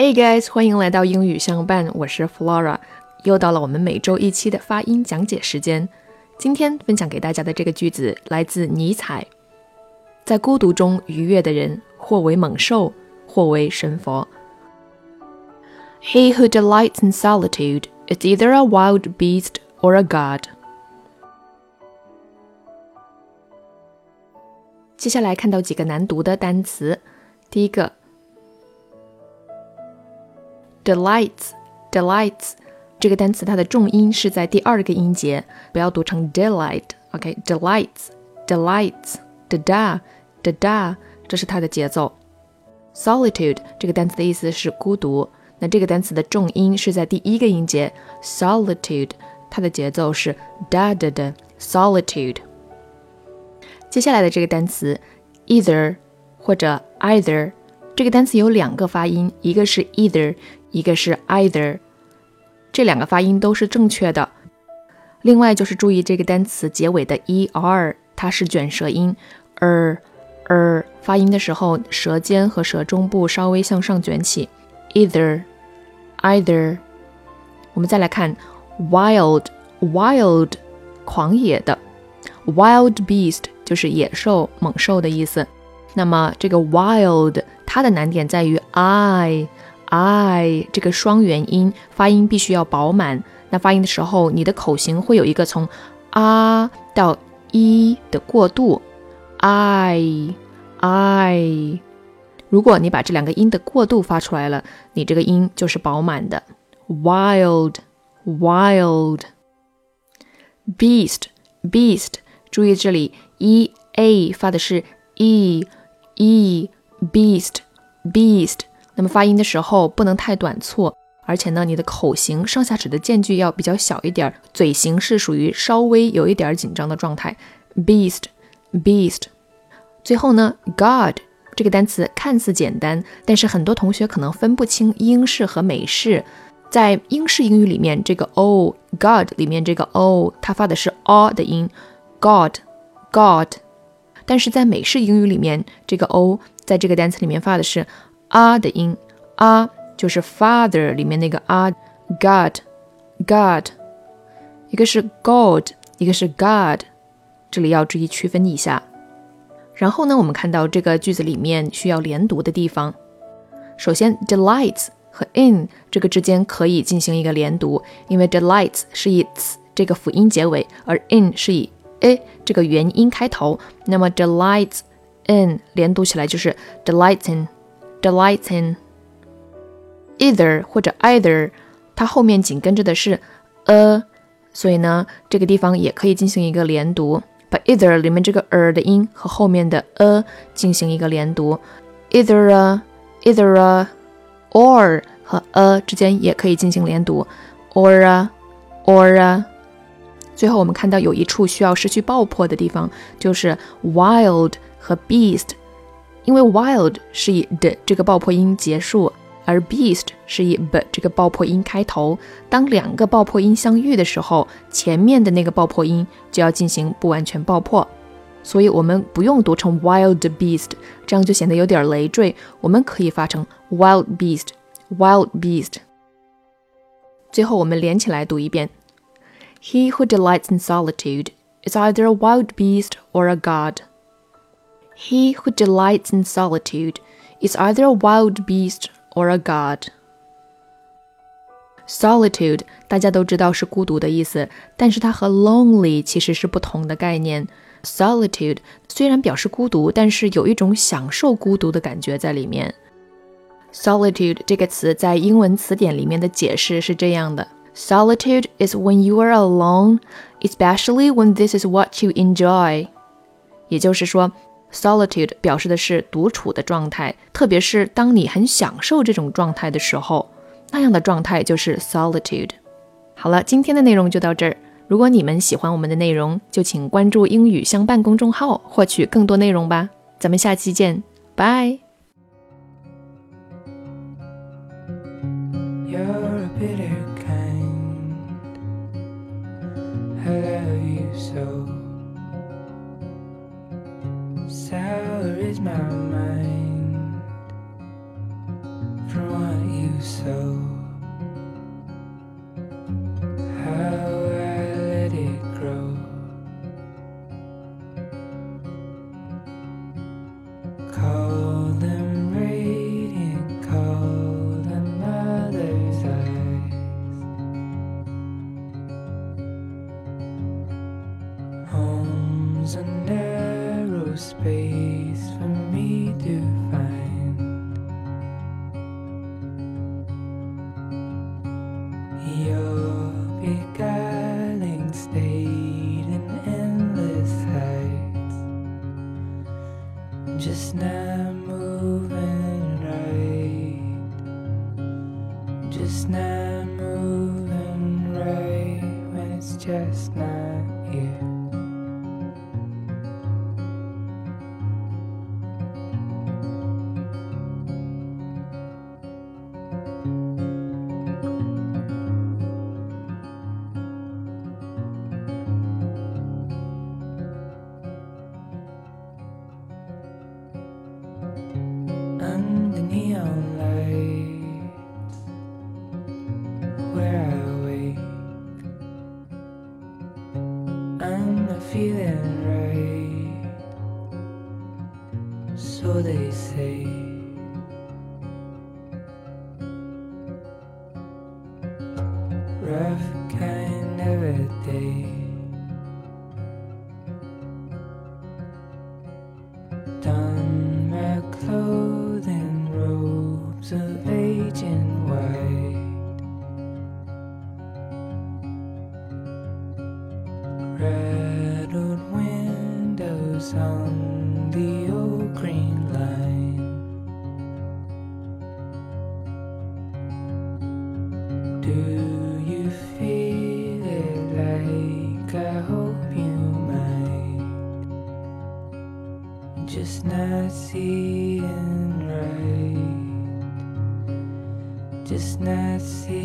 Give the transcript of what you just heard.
Hey guys，欢迎来到英语相伴，我是 Flora，又到了我们每周一期的发音讲解时间。今天分享给大家的这个句子来自尼采：在孤独中愉悦的人，或为猛兽，或为神佛。He who delights in solitude is either a wild beast or a god。接下来看到几个难读的单词，第一个。delights delights 这个单词它的重音是在第二个音节，不要读成 delight。OK，delights delights da da da da，这是它的节奏。solitude 这个单词的意思是孤独，那这个单词的重音是在第一个音节 solitude，它的节奏是 da da da solitude。接下来的这个单词 either 或者 either，这个单词有两个发音，一个是 either。 一个是 either，这两个发音都是正确的。另外就是注意这个单词结尾的 er，它是卷舌音，er er 发音的时候，舌尖和舌中部稍微向上卷起。either either，我们再来看 wild wild 狂野的 wild beast 就是野兽猛兽的意思。那么这个 wild 它的难点在于 i。I 这个双元音发音必须要饱满，那发音的时候，你的口型会有一个从啊到一的过渡。i i，如果你把这两个音的过渡发出来了，你这个音就是饱满的。wild wild beast beast，注意这里 e a 发的是 e e beast beast。那么发音的时候不能太短促，而且呢，你的口型上下齿的间距要比较小一点，嘴型是属于稍微有一点紧张的状态。Beast，beast。最后呢，God 这个单词看似简单，但是很多同学可能分不清英式和美式。在英式英语里面，这个 o God 里面这个 o 它发的是 o 的音，God，God。但是在美式英语里面，这个 o 在这个单词里面发的是。啊的音，啊就是 father 里面那个啊，God，God，一个是 God，一个是 God，这里要注意区分一下。然后呢，我们看到这个句子里面需要连读的地方。首先，delights 和 in 这个之间可以进行一个连读，因为 delights 是以 s 这个辅音结尾，而 in 是以 a 这个元音开头。那么 delights in 连读起来就是 delights in。delights in either 或者 either，它后面紧跟着的是 a，所以呢，这个地方也可以进行一个连读，把 either 里面这个 er 的音和后面的 a 进行一个连读，either a either a or 和 a 之间也可以进行连读，or a or a。最后我们看到有一处需要失去爆破的地方，就是 wild 和 beast。 因为 wild 是以的这个爆破音结束，而 beast 是以 b 这个爆破音开头。当两个爆破音相遇的时候，前面的那个爆破音就要进行不完全爆破。所以我们不用读成 wild beast，这样就显得有点累赘。我们可以发成 wild beast，wild beast。最后我们连起来读一遍：He who delights in solitude is either a wild beast or a god. He who delights in solitude is either a wild beast or a god. Solitude 大家都知道是孤独的意思，但是它和 lonely 其实是不同的概念。Solitude 虽然表示孤独，但是有一种享受孤独的感觉在里面。Solitude 这个词在英文词典里面的解释是这样的：Solitude is when you are alone, especially when this is what you enjoy。也就是说 ，Solitude 表示的是独处的状态，特别是当你很享受这种状态的时候，那样的状态就是 solitude。好了，今天的内容就到这儿。如果你们喜欢我们的内容，就请关注“英语相伴”公众号，获取更多内容吧。咱们下期见，拜。You're a bitter kind. my mind from what you sow. State in endless heights, just not moving right, just not moving right when it's just not here. Say. Rough kind of a day. Done my clothing robes of aging white. Rattled windows on Do you feel it like? I hope you might. Just not seeing right. Just not seeing.